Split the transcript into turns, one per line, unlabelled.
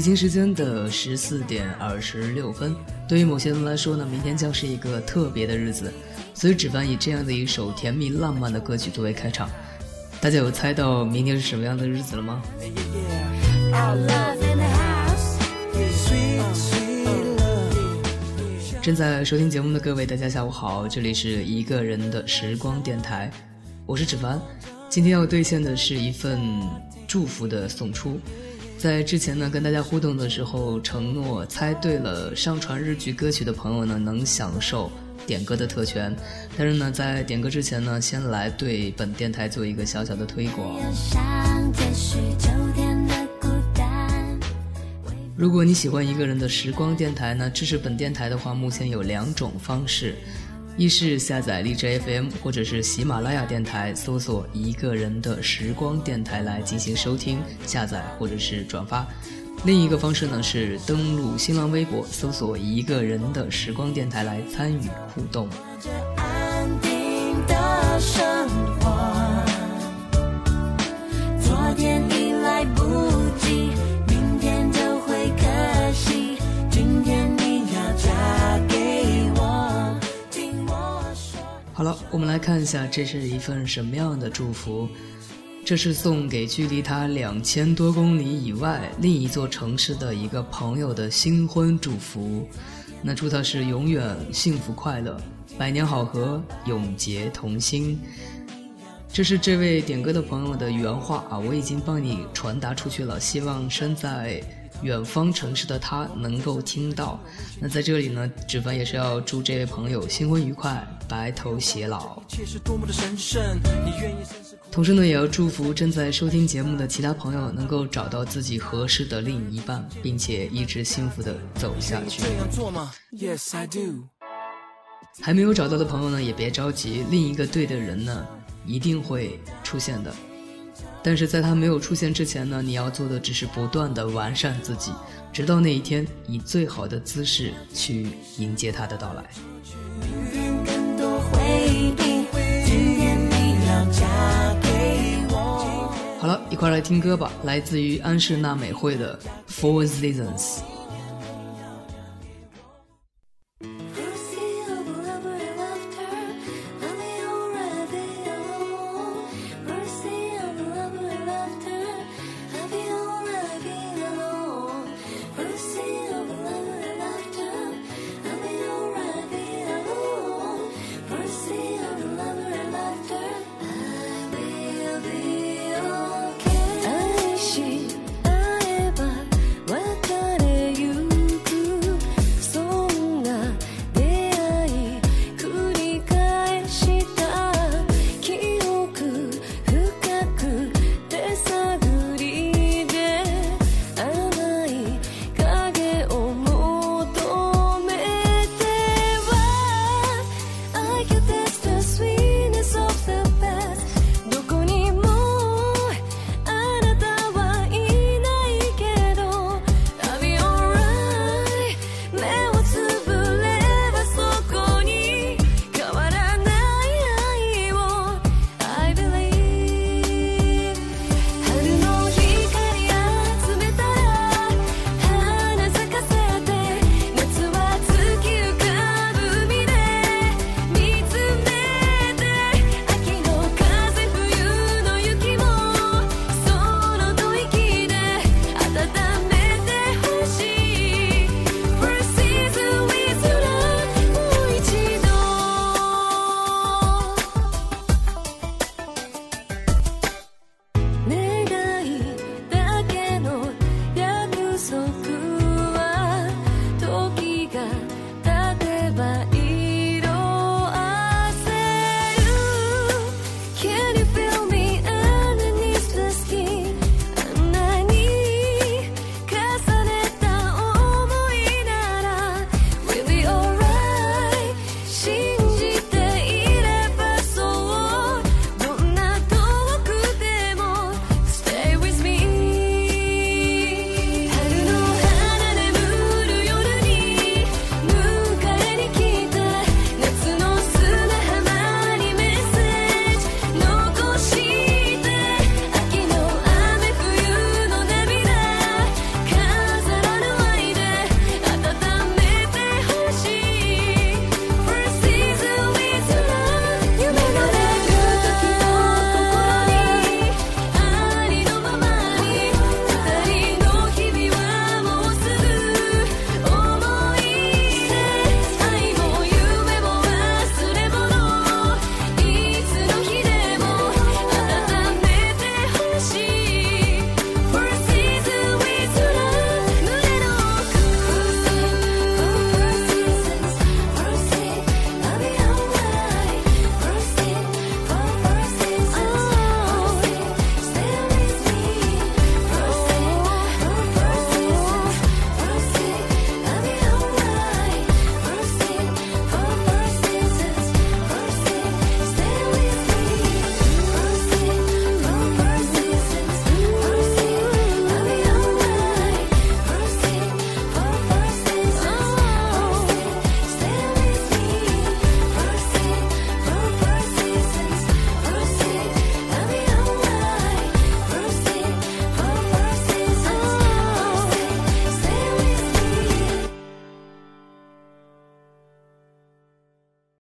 北京时间的十四点二十六分，对于某些人来说呢，明天将是一个特别的日子，所以芷凡以这样的一首甜蜜浪漫的歌曲作为开场。大家有猜到明天是什么样的日子了吗？正在收听节目的各位，大家下午好，这里是一个人的时光电台，我是芷凡，今天要兑现的是一份祝福的送出。在之前呢，跟大家互动的时候，承诺猜对了上传日剧歌曲的朋友呢，能享受点歌的特权。但是呢，在点歌之前呢，先来对本电台做一个小小的推广。如果你喜欢一个人的时光电台呢，支持本电台的话，目前有两种方式。一是下载荔枝 FM 或者是喜马拉雅电台，搜索“一个人的时光电台”来进行收听、下载或者是转发。另一个方式呢是登录新浪微博，搜索“一个人的时光电台”来参与互动。来看一下，这是一份什么样的祝福？这是送给距离他两千多公里以外另一座城市的一个朋友的新婚祝福。那祝他是永远幸福快乐，百年好合，永结同心。这是这位点歌的朋友的原话啊，我已经帮你传达出去了，希望身在。远方城市的他能够听到，那在这里呢，芷凡也是要祝这位朋友新婚愉快，白头偕老。同时呢，也要祝福正在收听节目的其他朋友能够找到自己合适的另一半，并且一直幸福的走下去。Yes, I do. 还没有找到的朋友呢，也别着急，另一个对的人呢，一定会出现的。但是在他没有出现之前呢，你要做的只是不断的完善自己，直到那一天，以最好的姿势去迎接他的到来。好了，一块来听歌吧，来自于安室奈美惠的《Four Seasons》。